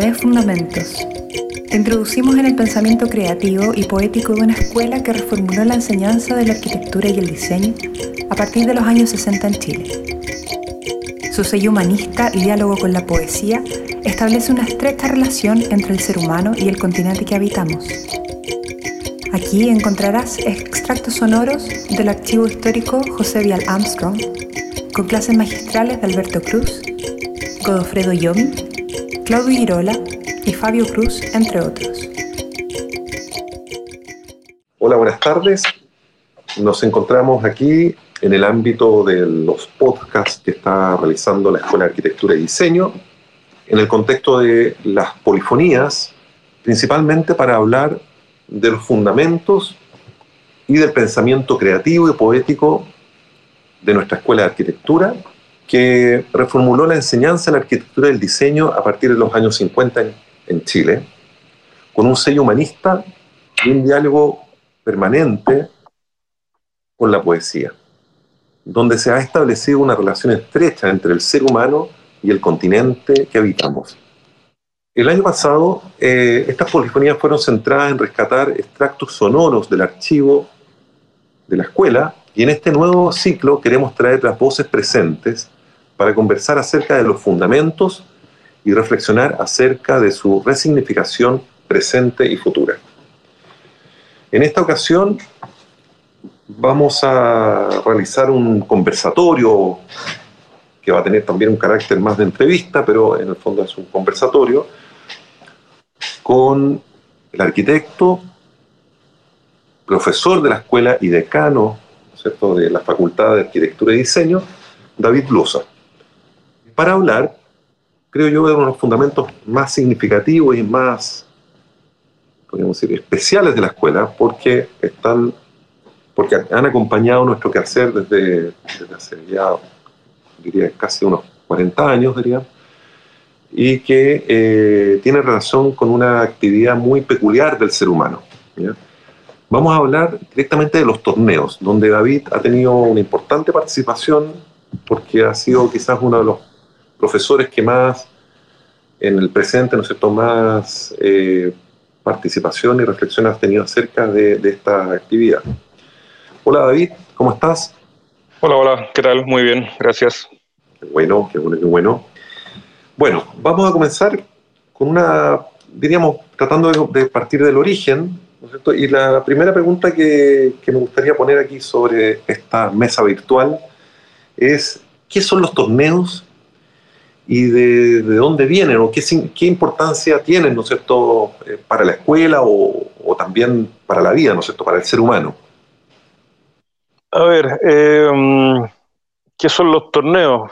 de Fundamentos. Te introducimos en el pensamiento creativo y poético de una escuela que reformuló la enseñanza de la arquitectura y el diseño a partir de los años 60 en Chile. Su sello humanista y diálogo con la poesía establece una estrecha relación entre el ser humano y el continente que habitamos. Aquí encontrarás extractos sonoros del archivo histórico José Vial Armstrong, con clases magistrales de Alberto Cruz, Godofredo Yomi, Claudio Girola y Fabio Cruz, entre otros. Hola, buenas tardes. Nos encontramos aquí en el ámbito de los podcasts que está realizando la Escuela de Arquitectura y Diseño, en el contexto de las polifonías, principalmente para hablar de los fundamentos y del pensamiento creativo y poético de nuestra Escuela de Arquitectura que reformuló la enseñanza de la arquitectura y el diseño a partir de los años 50 en, Chile, con un sello humanista y un diálogo permanente con la poesía, donde se ha establecido una relación estrecha entre el ser humano y el continente que habitamos. El año pasado, eh, estas polifonías fueron centradas en rescatar extractos sonoros del archivo de la escuela y en este nuevo ciclo queremos traer las voces presentes para conversar acerca de los fundamentos y reflexionar acerca de su resignificación presente y futura. En esta ocasión vamos a realizar un conversatorio que va a tener también un carácter más de entrevista, pero en el fondo es un conversatorio, con el arquitecto, profesor de la escuela y decano de la Facultad de Arquitectura y Diseño, David Blusa para hablar, creo yo, de uno de los fundamentos más significativos y más, podríamos decir, especiales de la escuela, porque están porque han acompañado nuestro quehacer desde, desde hace ya, diría, casi unos 40 años, diría, y que eh, tiene relación con una actividad muy peculiar del ser humano. Vamos a hablar directamente de los torneos, donde David ha tenido una importante participación porque ha sido quizás uno de los profesores que más en el presente, ¿no es cierto?, más eh, participación y reflexión has tenido acerca de, esta actividad. Hola David, ¿cómo estás? Hola, hola, ¿qué tal? Muy bien, gracias. Qué bueno, qué bueno, qué bueno. Bueno, vamos a comenzar con una, diríamos, tratando de, partir del origen, ¿no es cierto? Y la primera pregunta que, que me gustaría poner aquí sobre esta mesa virtual es, ¿qué son los torneos y de, dónde vienen o qué, qué, importancia tienen, ¿no es cierto?, eh, para la escuela o, también para la vida, ¿no es cierto?, para el ser humano. A ver, em, ¿qué son los torneos?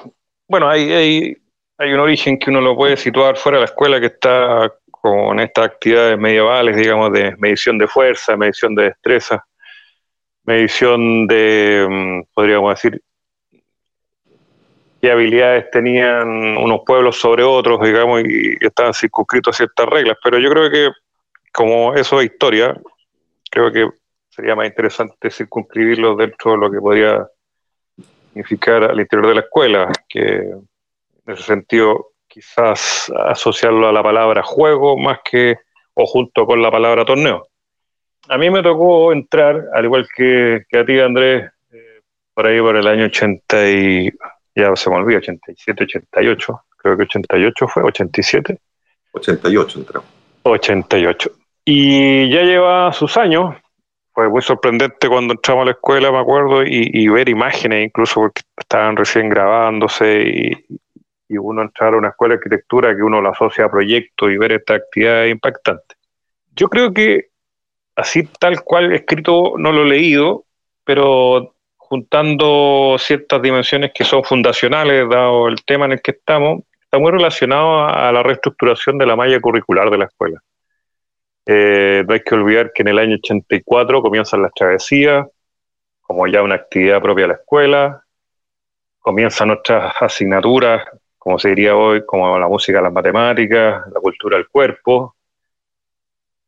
Bueno, hay, hay, hay, un origen que uno lo puede situar fuera de la escuela que está con estas actividades medievales, digamos, de medición de fuerza, medición de destreza, medición de, em, podríamos decir, qué habilidades tenían unos pueblos sobre otros, digamos, y, estaban circunscritos a ciertas reglas. Pero yo creo que, como eso es historia, creo que sería más interesante circunscribirlo dentro de lo que podría significar al interior de la escuela, que en ese sentido quizás asociarlo a la palabra juego más que o junto con la palabra torneo. A mí me tocó entrar, al igual que, a ti, Andrés, eh, por ahí por el año 80 y ya se me olvidó, 87, 88, creo que 88 fue, 87. 88 entró. 88. Y ya lleva sus años, fue muy sorprendente cuando entramos a la escuela, me acuerdo, y, ver imágenes incluso porque estaban recién grabándose y, y, uno entrar a una escuela de arquitectura que uno la asocia a proyectos y ver esta actividad impactante. Yo creo que así tal cual escrito no lo he leído, pero juntando ciertas dimensiones que son fundacionales, dado el tema en el que estamos, está muy relacionado a la reestructuración de la malla curricular de la escuela. Eh, no hay que olvidar que en el año 84 comienzan las travesías, como ya una actividad propia de la escuela, comienzan nuestras asignaturas, como se diría hoy, como la música, las matemáticas, la cultura del cuerpo.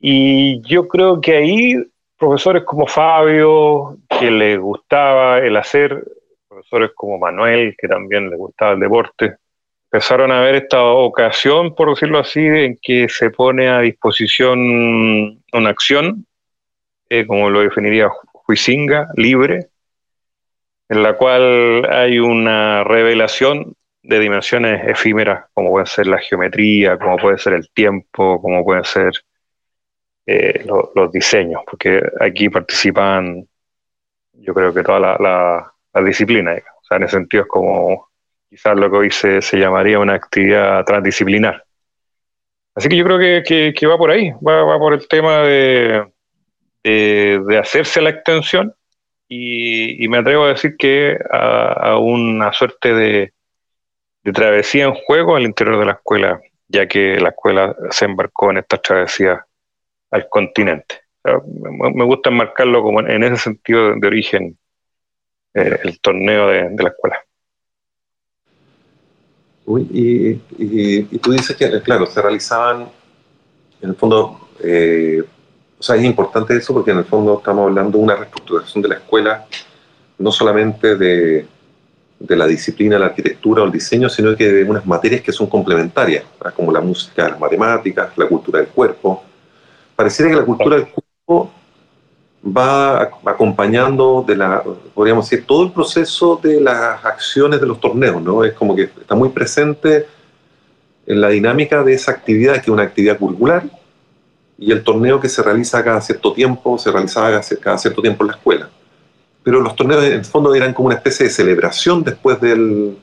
Y yo creo que ahí profesores como Fabio, que le gustaba el hacer, profesores como Manuel, que también le gustaba el deporte, empezaron a ver esta ocasión, por decirlo así, en que se pone a disposición una acción, eh, como lo definiría Huizinga, libre, en la cual hay una revelación de dimensiones efímeras, como puede ser la geometría, como puede ser el tiempo, como pueden ser eh, los diseños, porque aquí participan, yo creo que toda la, la, disciplina, o sea, en ese sentido es como quizás lo que hoy se, llamaría una actividad transdisciplinar. Así que yo creo que, va por ahí, va, por el tema de, de, hacerse la extensión y, me atrevo a decir que a, una suerte de, travesía en juego al interior de la escuela, ya que la escuela se embarcó en esta travesía al continente. me, gusta enmarcarlo como en, ese sentido de, origen eh, el torneo de la escuela y, tú dices que, claro, se realizaban, en el fondo, eh, o sea, es importante eso porque en el fondo estamos hablando de una reestructuración de la escuela, no solamente de, de la disciplina, la arquitectura o el diseño, sino que de unas materias que son complementarias, como la música, las matemáticas, la cultura del cuerpo. Pareciera que la cultura del cuerpo va acompañando de la, podríamos decir, todo el proceso de las acciones de los torneos, ¿no? Es como que está muy presente en la dinámica de esa actividad, que es una actividad curricular, y el torneo que se realiza cada cierto tiempo, se realizaba cada cierto tiempo en la escuela. Pero los torneos en el fondo eran como una especie de celebración después del,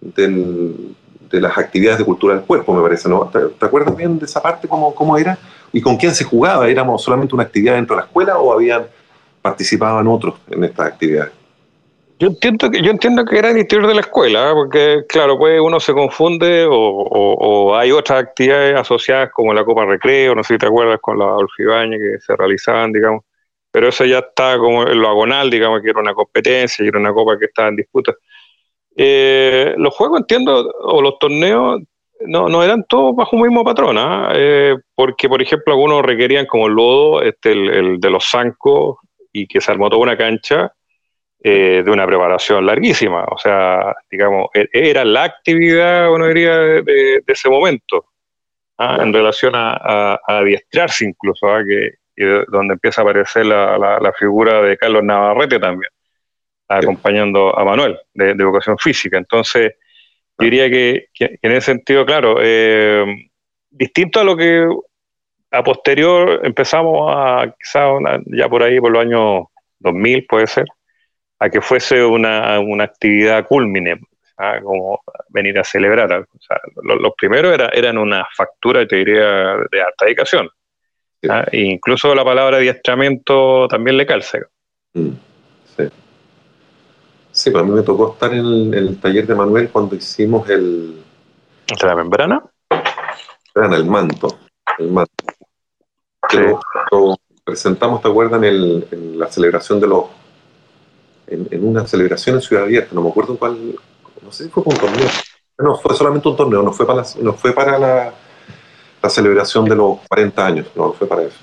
de las actividades de cultura del cuerpo, me parece, ¿no? ¿Te, acuerdas bien de esa parte, cómo, cómo era? ¿Y con quién se jugaba? ¿Éramos solamente una actividad dentro de la escuela o habían participaban otros en estas actividades? Yo entiendo que, yo entiendo que era el interior de la escuela, ¿eh? porque claro, pues uno se confunde o, hay otras actividades asociadas como la Copa Recreo, no sé si te acuerdas con la Olfibaña que se realizaban, digamos, pero eso ya está como en lo agonal, digamos, que era una competencia, y era una copa que estaba en disputa. Eh, los juegos, entiendo, o los torneos, no, no eran todos bajo un mismo patrón, ¿ah? eh, porque, por ejemplo, algunos requerían como el lodo, este, el, de los zancos, y que se armó toda una cancha eh, de una preparación larguísima. O sea, digamos, e, era la actividad, uno diría, de, ese momento, ¿ah? en relación a, adiestrarse incluso, ¿ah? que, donde empieza a aparecer la, la figura de Carlos Navarrete también acompañando a Manuel de, educación física. Entonces, yo diría que, en ese sentido, claro, eh, distinto a lo que a posterior empezamos a, quizá ya por ahí, por los años 2000 puede ser, a que fuese una, actividad culmine, como venir a celebrar. los, primeros era, eran una factura, te diría, de alta dedicación. E incluso la palabra adiestramiento también le calza. Mm, sí. Sí, pues a mí me tocó estar en el, taller de Manuel cuando hicimos el... ¿De la membrana? Membrana, el manto. El manto. Lo, presentamos, ¿te acuerdas? En, la celebración de los... En, una celebración en Ciudad Abierta, no me acuerdo cuál... No sé si fue un torneo. No, fue solamente un torneo, no fue para no fue para la la celebración de los 40 años, no fue para eso.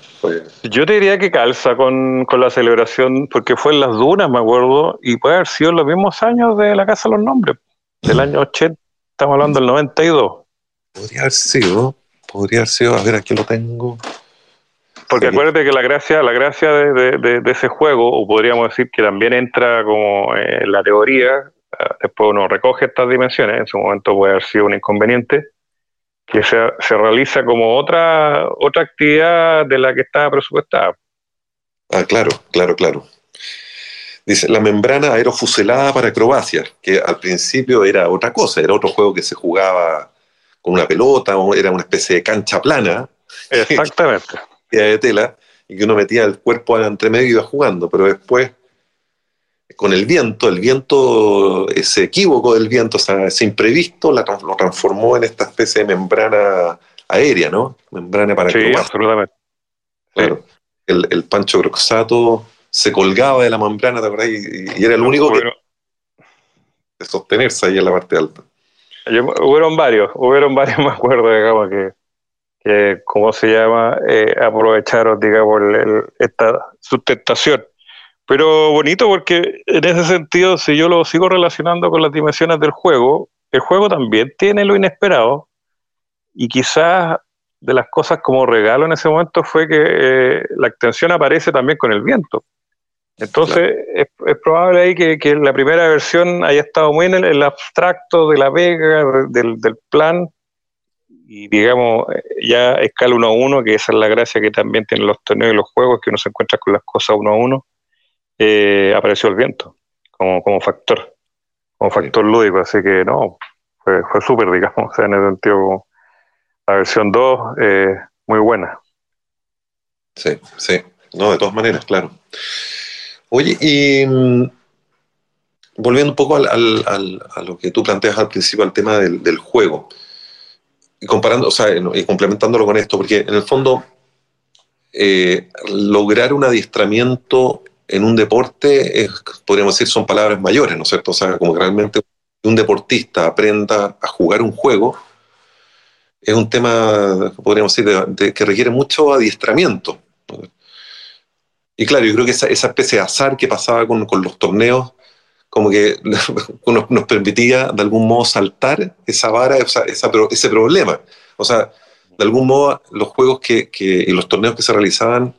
Yo te diría que calza con, la celebración, porque fue en las dunas, me acuerdo, y puede haber sido los mismos años de la Casa de los Nombres, del año 80, estamos hablando del 92. Podría haber sido, podría haber sido, a ver, aquí lo tengo. Porque acuérdate que la gracia, la gracia de, ese juego, o podríamos decir que también entra como en la teoría, eh, después uno recoge estas dimensiones, en su momento puede haber sido un inconveniente, que se, se, realiza como otra, otra actividad de la que estaba presupuestada. Ah, claro, claro, claro. Dice, la membrana aerofuselada para acrobacias, que al principio era otra cosa, era otro juego que se jugaba con una pelota, era una especie de cancha plana. Exactamente. de tela, y que uno metía el cuerpo entre medio y iba jugando, pero después con el viento, el viento, ese equívoco del viento, o sea, ese imprevisto, lo transformó en esta especie de membrana aérea, ¿no? Membrana para Sí, absolutamente. Claro. El, el, Pancho Groxato se colgaba de la membrana, ¿te acuerdas? Y, era el único que de sostenerse ahí en la parte alta. hubieron varios, hubieron varios, me acuerdo, digamos, que, que ¿cómo se llama? Eh, aprovecharon, digamos, esta sustentación pero bonito porque en ese sentido, si yo lo sigo relacionando con las dimensiones del juego, el juego también tiene lo inesperado y quizás de las cosas como regalo en ese momento fue que eh, la extensión aparece también con el viento. Entonces es, probable ahí que, la primera versión haya estado muy en el, abstracto de la vega, del, plan, y digamos ya escala uno a uno, que esa es la gracia que también tienen los torneos y los juegos, que uno se encuentra con las cosas uno a uno, eh, apareció el viento como, como factor, como factor lúdico, así que no, fue, fue súper, digamos, o sea, en el sentido la versión 2 eh, muy buena. Sí, sí, no, de todas maneras, claro. Oye, y mm, volviendo un poco al, a lo que tú planteas al principio, al tema del, juego, y comparando, o sea, y complementándolo con esto, porque en el fondo eh, lograr un adiestramiento en un deporte, podríamos decir, son palabras mayores, ¿no es cierto? O sea, como que realmente un deportista aprenda a jugar un juego, es un tema, podríamos decir, que requiere mucho adiestramiento. Y claro, yo creo que esa, especie de azar que pasaba con, los torneos, como que nos, permitía de algún modo saltar esa vara, ese problema. O sea, de algún modo los juegos que, y los torneos que se realizaban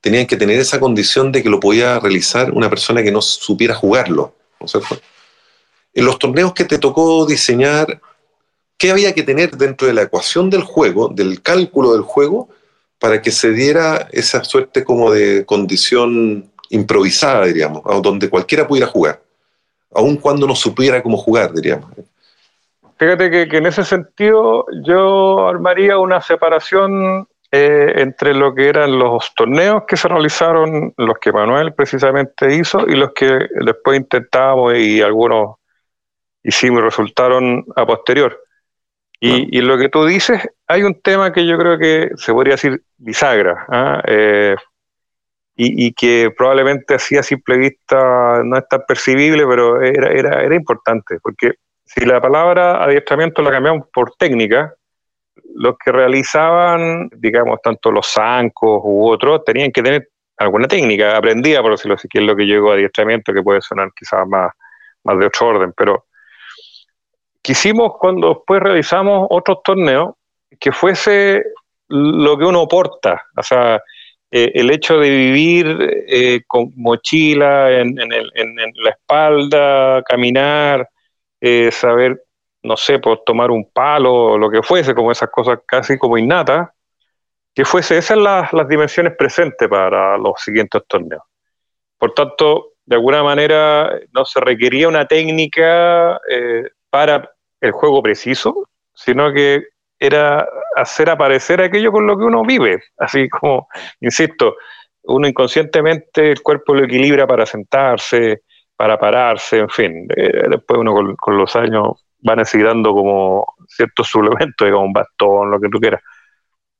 tenían que tener esa condición de que lo podía realizar una persona que no supiera jugarlo. En los torneos que te tocó diseñar, ¿qué había que tener dentro de la ecuación del juego, del cálculo del juego, para que se diera esa suerte como de condición improvisada, diríamos, donde cualquiera pudiera jugar, aun cuando no supiera cómo jugar, diríamos? Fíjate que, en ese sentido yo armaría una separación eh, entre lo que eran los torneos que se realizaron, los que Manuel precisamente hizo y los que después intentábamos y algunos hicimos y resultaron a posterior. Y, lo que tú dices, hay un tema que yo creo que se podría decir bisagra, ¿ah? eh, y, que probablemente así a simple vista no es tan percibible, pero era, era, era importante, porque si la palabra adiestramiento la cambiamos por técnica, los que realizaban, digamos, tanto los zancos u otros, tenían que tener alguna técnica aprendida, por decirlo así, que es lo que llegó a adiestramiento, que puede sonar quizás más, más de otro orden, pero quisimos cuando después realizamos otros torneos que fuese lo que uno porta, o sea, eh, el hecho de vivir eh, con mochila en, la espalda, caminar, eh, saber, no sé, por tomar un palo, lo que fuese, como esas cosas casi como innatas, que fuese esas las, las dimensiones presentes para los siguientes torneos. Por tanto, de alguna manera no se requería una técnica para el juego preciso, sino que era hacer aparecer aquello con lo que uno vive. Así como, insisto, uno inconscientemente el cuerpo lo equilibra para sentarse, para pararse, en fin. Eh, después uno con, los años va necesitando como ciertos suplementos, digamos, un bastón, lo que tú quieras.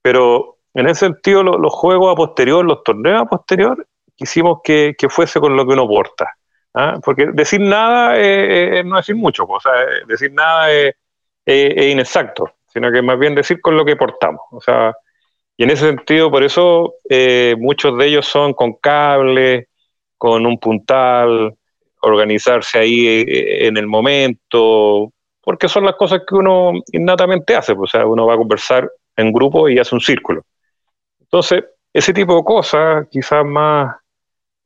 Pero en ese sentido, los juegos a posterior, los torneos a posterior, quisimos que, que fuese con lo que uno porta. ¿ah? Porque decir nada es, no decir mucho, o sea, decir nada es, inexacto, sino que más bien decir con lo que portamos. O sea, y en ese sentido, por eso eh, muchos de ellos son con cable, con un puntal, organizarse ahí eh, en el momento, porque son las cosas que uno innatamente hace, pues, o sea, uno va a conversar en grupo y hace un círculo. Entonces, ese tipo de cosas, quizás más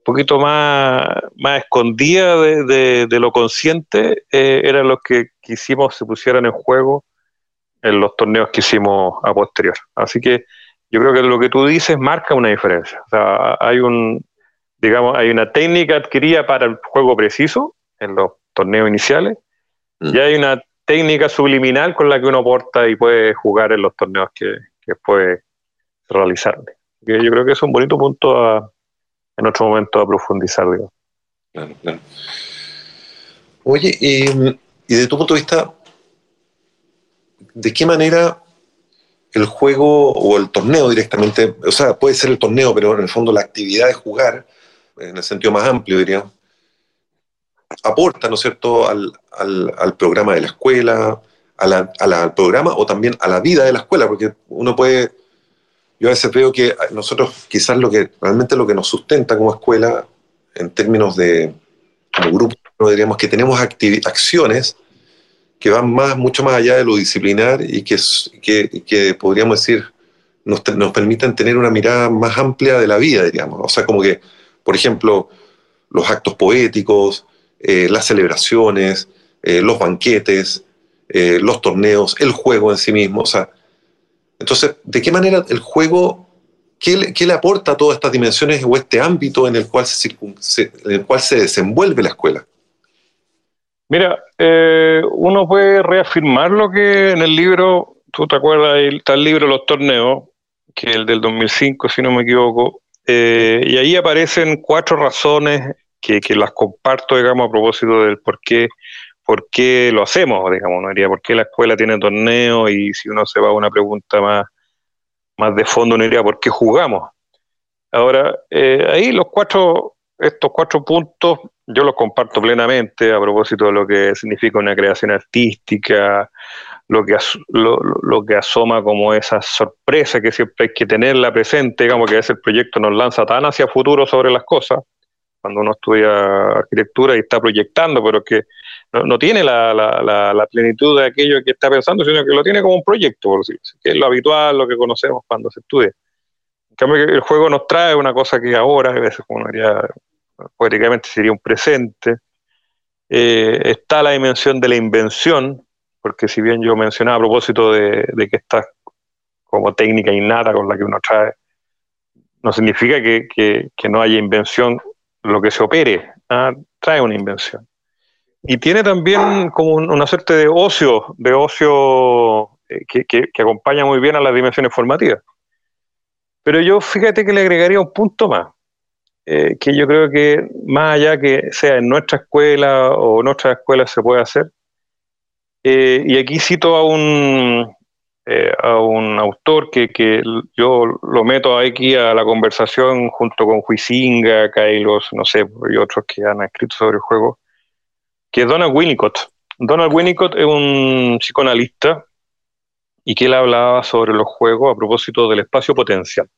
poquito más, más escondida de, lo consciente, eh, eran los que quisimos se pusieran en juego en los torneos que hicimos a posterior. Así que yo creo que lo que tú dices marca una diferencia. O sea, hay un, digamos, hay una técnica adquirida para el juego preciso en los torneos iniciales y hay una técnica subliminal con la que uno aporta y puede jugar en los torneos que, que puede realizar. Yo creo que es un bonito punto a, en otro momento a profundizar. Digo. Claro, claro. Oye, y, y desde tu punto de vista, ¿de qué manera el juego o el torneo directamente, o sea, puede ser el torneo, pero en el fondo la actividad de jugar, en el sentido más amplio, diría, aporta, ¿no es cierto?, al, al, al programa de la escuela, a la, al programa o también a la vida de la escuela, porque uno puede yo a veces veo que nosotros quizás lo que realmente lo que nos sustenta como escuela en términos de como grupo, diríamos que tenemos acciones que van más, mucho más allá de lo disciplinar y que, que, que podríamos decir, nos, nos, permiten tener una mirada más amplia de la vida, diríamos. O sea, como que, por ejemplo, los actos poéticos, eh, las celebraciones, eh, los banquetes, eh, los torneos, el juego en sí mismo. O sea, entonces, ¿de qué manera el juego, qué le, qué le aporta a todas estas dimensiones o este ámbito en el cual se, en el cual se desenvuelve la escuela? Mira, uno puede reafirmar lo que en el libro, tú te acuerdas, está el libro Los Torneos, que es el del 2005, si no me equivoco, y ahí aparecen cuatro razones que, que, las comparto, digamos, a propósito del por qué, por qué lo hacemos, digamos, ¿no? Diría, por qué la escuela tiene torneo y si uno se va a una pregunta más, más de fondo, no diría por qué jugamos. Ahora, eh, ahí los cuatro, estos cuatro puntos, yo los comparto plenamente a propósito de lo que significa una creación artística, lo que, lo, lo, que asoma como esa sorpresa que siempre hay que tenerla presente, digamos que ese proyecto nos lanza tan hacia futuro sobre las cosas, cuando uno estudia arquitectura y está proyectando, pero que no, tiene la, la, la, plenitud de aquello que está pensando, sino que lo tiene como un proyecto, por decirlo que es lo habitual, lo que conocemos cuando se estudia. En cambio, el juego nos trae una cosa que ahora, a veces, como diría, poéticamente sería un presente. Eh, está la dimensión de la invención, porque si bien yo mencionaba a propósito de, de que está como técnica innata con la que uno trae, no significa que, que, que no haya invención lo que se opere, ¿ah? trae una invención. Y tiene también como una suerte de ocio, de ocio eh, que, que, acompaña muy bien a las dimensiones formativas. Pero yo fíjate que le agregaría un punto más, eh, que yo creo que más allá que sea en nuestra escuela o en otras escuelas se puede hacer, eh, y aquí cito a un, eh, a un autor que, que, yo lo meto aquí a la conversación junto con Huizinga, Kailos, no sé, y otros que han escrito sobre el juego, que es Donald Winnicott. Donald Winnicott es un psicoanalista y que él hablaba sobre los juegos a propósito del espacio potencial.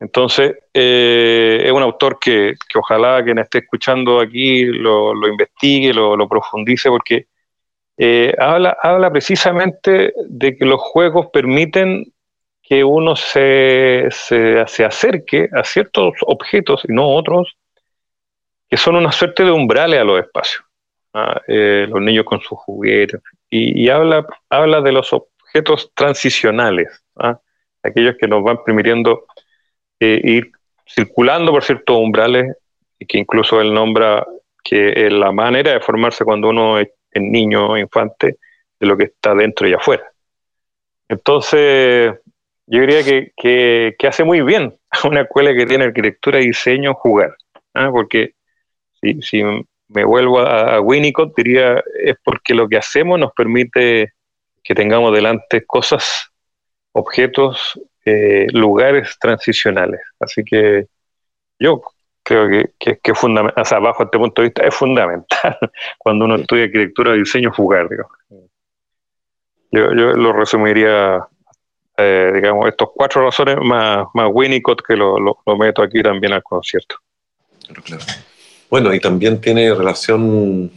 Entonces, eh, es un autor que, que, ojalá quien esté escuchando aquí lo, lo investigue, lo, lo profundice, porque eh, habla, habla precisamente de que los juegos permiten que uno se, se, se, acerque a ciertos objetos y no otros, que son una suerte de umbrales a los espacios. ¿ah? Eh, los niños con sus juguetes. Y, habla, habla de los objetos transicionales, ¿ah? aquellos que nos van permitiendo eh, ir circulando por ciertos umbrales, y que incluso él nombra que la manera de formarse cuando uno en niño o infante de lo que está dentro y afuera. Entonces, yo diría que, que, hace muy bien a una escuela que tiene arquitectura y diseño jugar, ¿ah? porque si, si, me vuelvo a, Winnicott, diría es porque lo que hacemos nos permite que tengamos delante cosas, objetos, eh, lugares transicionales. Así que yo creo que, que, que fundamental, o sea, bajo este punto de vista, es fundamental cuando uno estudia arquitectura y diseño jugar, digamos. Yo, yo lo resumiría, eh, digamos, estos cuatro razones más, más Winnicott que lo, lo, lo, meto aquí también al concierto. Claro. Bueno, y también tiene relación,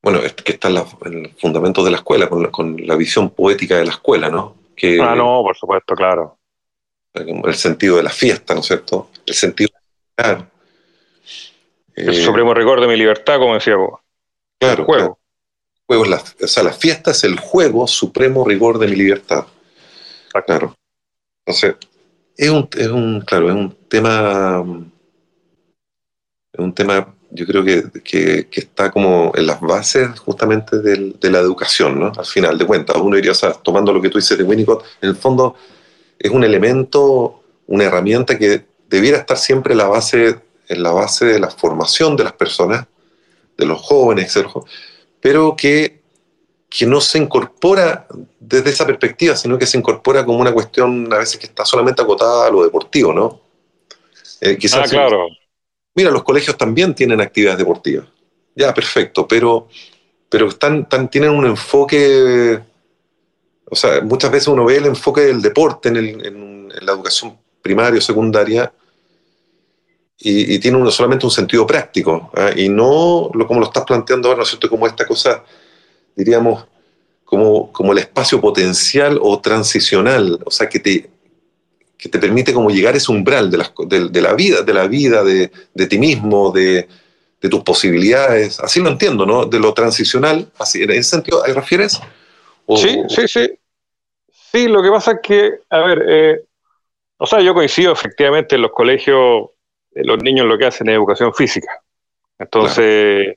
bueno, que está en, la, en el fundamento de la escuela, con la, con la, visión poética de la escuela, ¿no? Que, ah, no, por supuesto, claro. El sentido de la fiesta, ¿no es cierto? El sentido Claro. El eh, supremo rigor de mi libertad, como decía vos. Claro. El juego. Claro. La, o sea, la fiesta es el juego supremo rigor de mi libertad. Ah, claro. Entonces, es un, es un, claro, es un tema, es un tema, yo creo que, que, que está como en las bases justamente del, de la educación, ¿no? Al final de cuentas, uno diría, o sea, tomando lo que tú dices de Winnicott, en el fondo es un elemento, una herramienta que debiera estar siempre la base, en la base de la formación de las personas, de los jóvenes, pero que, que no se incorpora desde esa perspectiva, sino que se incorpora como una cuestión a veces que está solamente acotada a lo deportivo, ¿no? Eh, quizás, ah, claro. Mira, los colegios también tienen actividades deportivas. Ya, perfecto, pero, pero están, tienen un enfoque, o sea, muchas veces uno ve el enfoque del deporte en, el, en, en la educación primaria o secundaria y, tiene uno solamente un sentido práctico ¿eh? y no lo, como lo estás planteando ahora, ¿no es cierto? Como esta cosa diríamos, como, como el espacio potencial o transicional, o sea, que te, que te permite como llegar a ese umbral de, de, la vida, de la vida, de, de ti mismo, de, tus posibilidades. Así lo entiendo, ¿no? De lo transicional, así, ¿en ese sentido te refieres? sí, sí, sí. Sí, lo que pasa es que, a ver, eh, o sea, yo coincido efectivamente en los colegios, los niños lo que hacen es educación física. Entonces,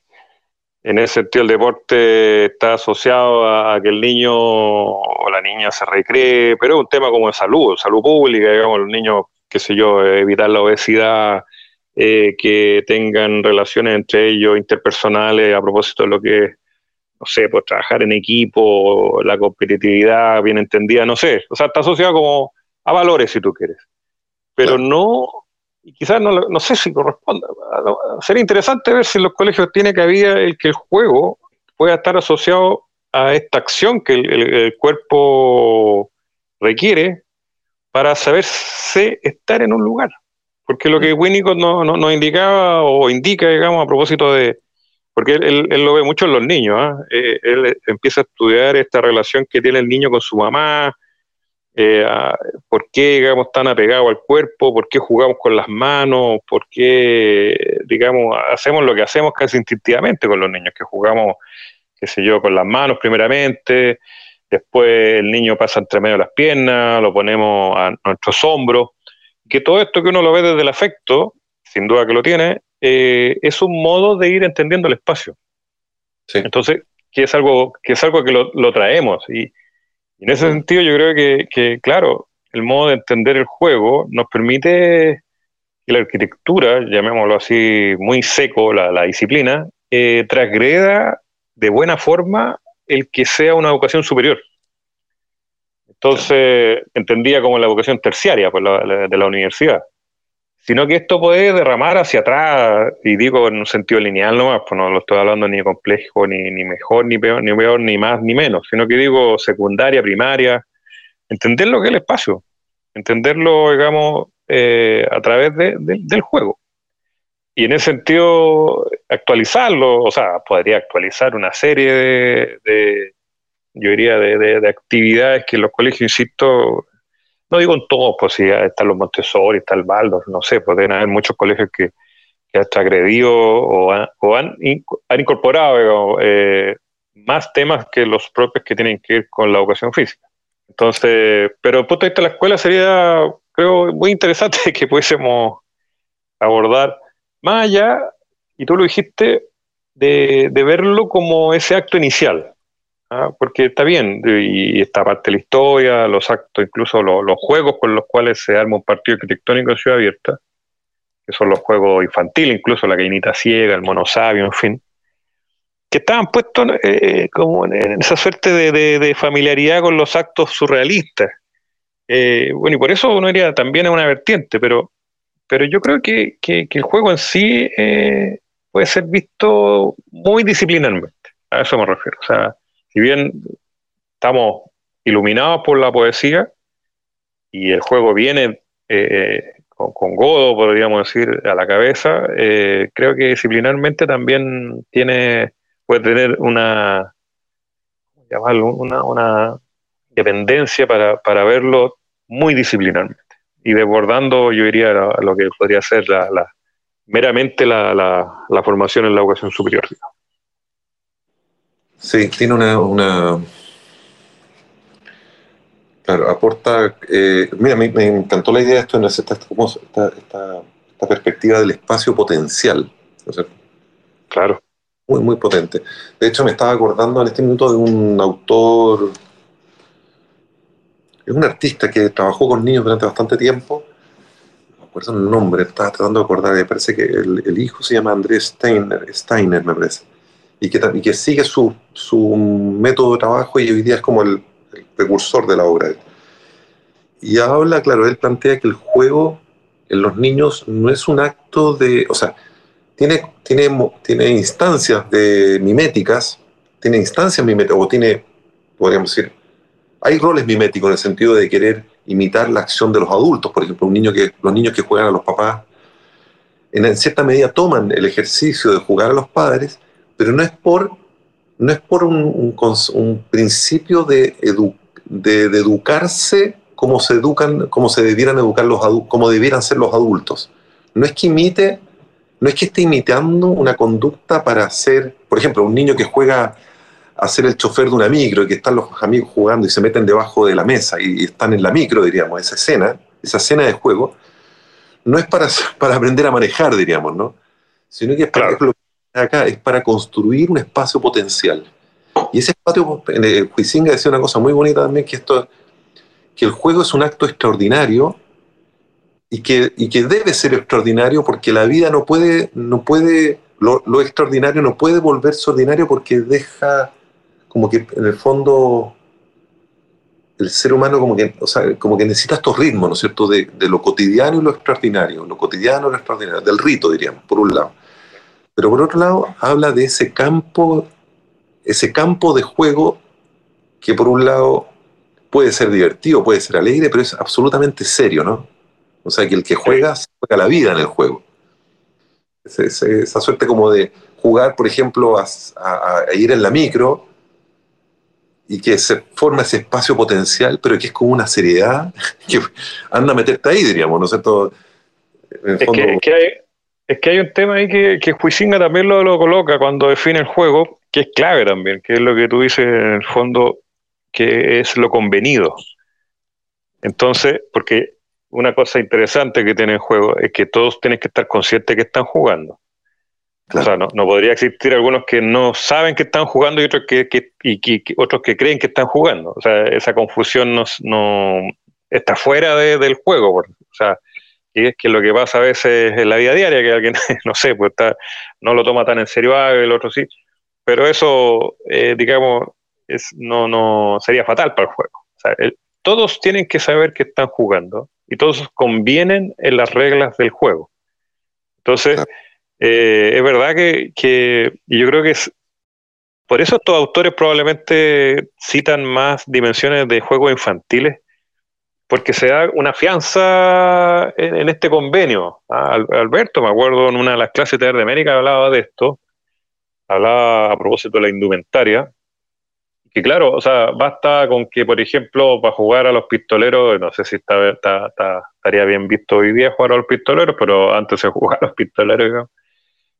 en ese sentido el deporte está asociado a, que el niño o la niña se recree, pero es un tema como de salud, salud pública, digamos, los niños, qué sé yo, evitar la obesidad, eh, que tengan relaciones entre ellos interpersonales a propósito de lo que es, no sé, pues trabajar en equipo, la competitividad bien entendida, no sé, o sea, está asociado como a valores si tú quieres, pero no y quizás no, no, sé si corresponde. Sería interesante ver si en los colegios tiene cabida el que el juego pueda estar asociado a esta acción que el, cuerpo requiere para saberse estar en un lugar. Porque lo que Winnicott nos no, no indicaba o indica, digamos, a propósito de. Porque él, él, lo ve mucho en los niños, ¿ah? eh, él empieza a estudiar esta relación que tiene el niño con su mamá, eh, por qué, digamos, tan apegado al cuerpo, por qué jugamos con las manos, por qué, digamos, hacemos lo que hacemos casi instintivamente con los niños, que jugamos, qué sé yo, con las manos primeramente, después el niño pasa entre medio de las piernas, lo ponemos a nuestros hombros, que todo esto que uno lo ve desde el afecto, sin duda que lo tiene, eh, es un modo de ir entendiendo el espacio. Entonces, que es algo que, es algo que lo, lo traemos. Y en ese sentido yo creo que, claro, el modo de entender el juego nos permite que la arquitectura, llamémoslo así, muy seco, la, disciplina, eh, transgreda de buena forma el que sea una educación superior. Entonces, entendía como la educación terciaria pues, de la universidad sino que esto puede derramar hacia atrás, y digo en un sentido lineal nomás, pues no lo estoy hablando ni complejo, ni, ni mejor, ni peor, ni peor, ni más, ni menos, sino que digo secundaria, primaria, entender lo que es el espacio, entenderlo, digamos, eh, a través del juego. Y en ese sentido, actualizarlo, o sea, podría actualizar una serie de, yo diría, de, actividades que los colegios, insisto, no digo en todos, pues si están los Montessori, está el Baldo, no sé, pueden haber muchos colegios que, que hasta agredido o, han, incorporado eh, más temas que los propios que tienen que ver con la educación física. Entonces, pero desde el punto de vista de la escuela sería, creo, muy interesante que pudiésemos abordar más allá, y tú lo dijiste, de, de verlo como ese acto inicial. ¿Ah? porque está bien, y esta parte de la historia, los actos, incluso los, juegos con los cuales se arma un partido arquitectónico en Ciudad Abierta, que son los juegos infantiles, incluso la gallinita ciega, el mono sabio, en fin, que estaban puestos eh, como en esa suerte de, familiaridad con los actos surrealistas. Eh, bueno, y por eso uno iría también a una vertiente, pero, pero yo creo que, que, el juego en sí eh, puede ser visto muy disciplinarmente, a eso me refiero. O sea, si bien estamos iluminados por la poesía y el juego viene eh, con, godo, podríamos decir, a la cabeza, eh, creo que disciplinarmente también tiene, puede tener una, una, una dependencia para, verlo muy disciplinarmente y desbordando, yo diría, a lo que podría ser la, meramente la, la, formación en la educación superior. Sí, tiene una, Claro, aporta... Eh, mira, me, me, encantó la idea de esto, esta, esta, esta, perspectiva del espacio potencial. Claro. Muy, muy potente. De hecho, me estaba acordando en este minuto de un autor, es un artista que trabajó con niños durante bastante tiempo. No me acuerdo el nombre, estaba tratando de acordar, me parece que el, el hijo se llama Andrés Steiner, Steiner me parece y que, que sigue su, su, método de trabajo y hoy día es como el, precursor de la obra. Y habla, claro, él plantea que el juego en los niños no es un acto de, o sea, tiene, tiene, tiene instancias de miméticas, tiene instancias miméticas, o tiene, podríamos decir, hay roles miméticos en el sentido de querer imitar la acción de los adultos, por ejemplo, un niño que, los niños que juegan a los papás, en cierta medida toman el ejercicio de jugar a los padres, pero no es por no es por un, principio de, de, educarse como se educan, como se debieran educar los como debieran ser los adultos. No es que imite, no es que esté imitando una conducta para hacer, por ejemplo, un niño que juega a ser el chofer de una micro y que están los amigos jugando y se meten debajo de la mesa y, están en la micro, diríamos, esa escena, esa escena de juego, no es para, para aprender a manejar, diríamos, ¿no? Sino que es para, acá, es para construir un espacio potencial. Y ese espacio, Huizinga decía una cosa muy bonita también, que esto que el juego es un acto extraordinario y que, y que debe ser extraordinario porque la vida no puede, no puede lo, lo, extraordinario no puede volverse ordinario porque deja como que en el fondo el ser humano como que, o sea, como que necesita estos ritmos, ¿no es cierto?, de, de, lo cotidiano y lo extraordinario, lo cotidiano y lo extraordinario, del rito, diríamos, por un lado. Pero por otro lado, habla de ese campo, ese campo de juego que por un lado puede ser divertido, puede ser alegre, pero es absolutamente serio, ¿no? O sea, que el que juega, se juega la vida en el juego. esa suerte como de jugar, por ejemplo, a, a, ir en la micro y que se forma ese espacio potencial, pero que es como una seriedad que anda a meterte ahí, diríamos, ¿no es cierto? es, que, hay, es, que, hay, un tema ahí que, que Huizinga también lo, lo, coloca cuando define el juego, que es clave también, que es lo que tú dices en el fondo, que es lo convenido. Entonces, porque una cosa interesante que tiene el juego es que todos tienen que estar conscientes que están jugando. O sea, no, podría existir algunos que no saben que están jugando y otros que, y, otros que creen que están jugando. O sea, esa confusión no, no está fuera del juego. o sea, y es que lo que pasa a veces en la vida diaria, que alguien, no sé, pues está, no lo toma tan en serio, ah, el otro sí. Pero eso, eh, digamos, es, no, no sería fatal para el juego. O sea, todos tienen que saber que están jugando y todos convienen en las reglas del juego. Entonces, eh, es verdad que, que yo creo que es, por eso estos autores probablemente citan más dimensiones de juegos infantiles, porque se da una fianza en, este convenio. Ah, Alberto, me acuerdo en una de las clases de América hablaba de esto, hablaba a propósito de la indumentaria, que claro, o sea, basta con que, por ejemplo, para jugar a los pistoleros, no sé si está, estaría bien visto hoy día jugar a los pistoleros, pero antes se jugaba a los pistoleros, digamos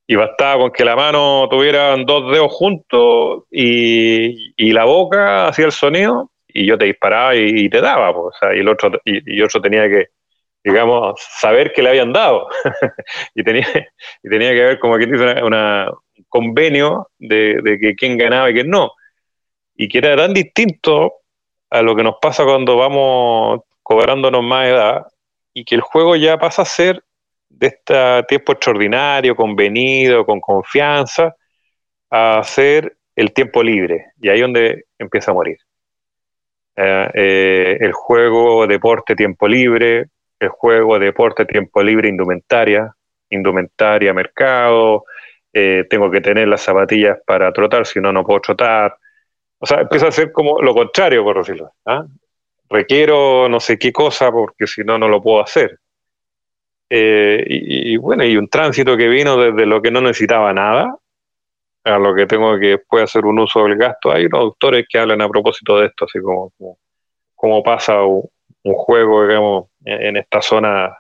y bastaba con que la mano tuvieran dos dedos juntos y, y la boca hacía el sonido y yo te disparaba y, te daba, pues, o sea, y el otro y, otro tenía que digamos saber que le habían dado y tenía y tenía que haber como que dice un convenio de, de, que quién ganaba y quién no y que era tan distinto a lo que nos pasa cuando vamos cobrándonos más edad y que el juego ya pasa a ser de este tiempo extraordinario, convenido, con confianza, a hacer el tiempo libre. Y ahí es donde empieza a morir. Eh, eh, el juego, deporte, tiempo libre, el juego, deporte, tiempo libre, indumentaria, indumentaria, mercado, eh, tengo que tener las zapatillas para trotar, si no, no puedo trotar. O sea, empieza a ser como lo contrario, por decirlo. ¿ah? Requiero no sé qué cosa porque si no, no lo puedo hacer. Eh, y, bueno, y un tránsito que vino desde lo que no necesitaba nada a lo que tengo que después hacer un uso del gasto. Hay unos autores que hablan a propósito de esto, así como, como, pasa un, juego, digamos, en, esta zona,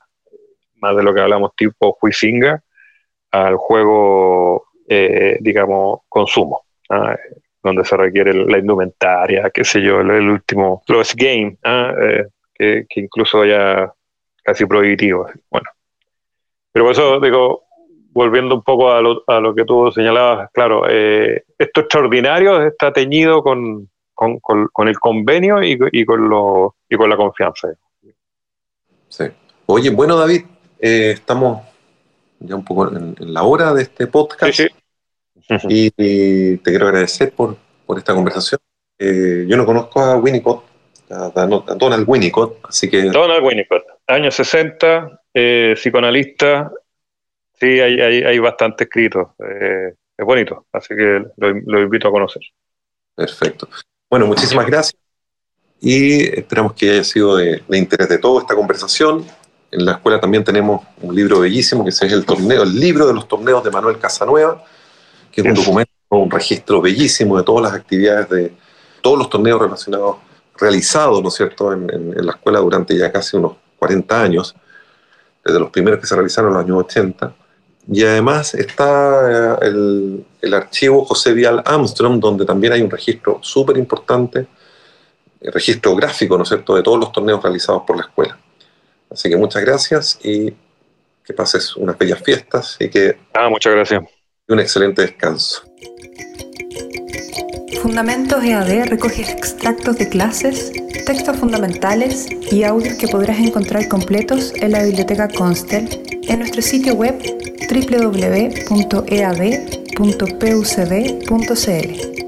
más de lo que hablamos tipo Huizinga, al juego, eh, digamos, consumo. ¿ah? donde se requiere la indumentaria, qué sé yo, el, último, los game, ¿ah? eh, que, que, incluso ya casi prohibitivo. Bueno, pero por eso digo, volviendo un poco a lo, a lo que tú señalabas, claro, eh, esto extraordinario está teñido con, con, el convenio y, y, con lo, y con la confianza. Sí. Oye, bueno, David, eh, estamos ya un poco en, la hora de este podcast. Sí, sí. Y, te quiero agradecer por, por esta conversación. Eh, yo no conozco a Winnicott, a, Donald Winnicott, así que... Donald Winnicott, años 60, eh, psicoanalista, sí, hay, hay, hay bastante escrito. Eh, es bonito, así que lo, invito a conocer. Perfecto. Bueno, muchísimas gracias y esperamos que haya sido de, interés de todo esta conversación. En la escuela también tenemos un libro bellísimo que es el torneo, el libro de los torneos de Manuel Casanueva, que es un documento un registro bellísimo de todas las actividades de todos los torneos relacionados realizados, ¿no es cierto?, en, en la escuela durante ya casi unos 40 años, desde los primeros que se realizaron en los años 80 y además está eh, el, el, archivo José Vial Armstrong, donde también hay un registro súper importante, el registro gráfico, ¿no es cierto?, de todos los torneos realizados por la escuela. Así que muchas gracias y que pases unas bellas fiestas y que... Ah, muchas gracias. Y un excelente descanso. Fundamentos EAD recoge extractos de clases, textos fundamentales y audios que podrás encontrar completos en la biblioteca Constel en nuestro sitio web www.ead.pucd.cl.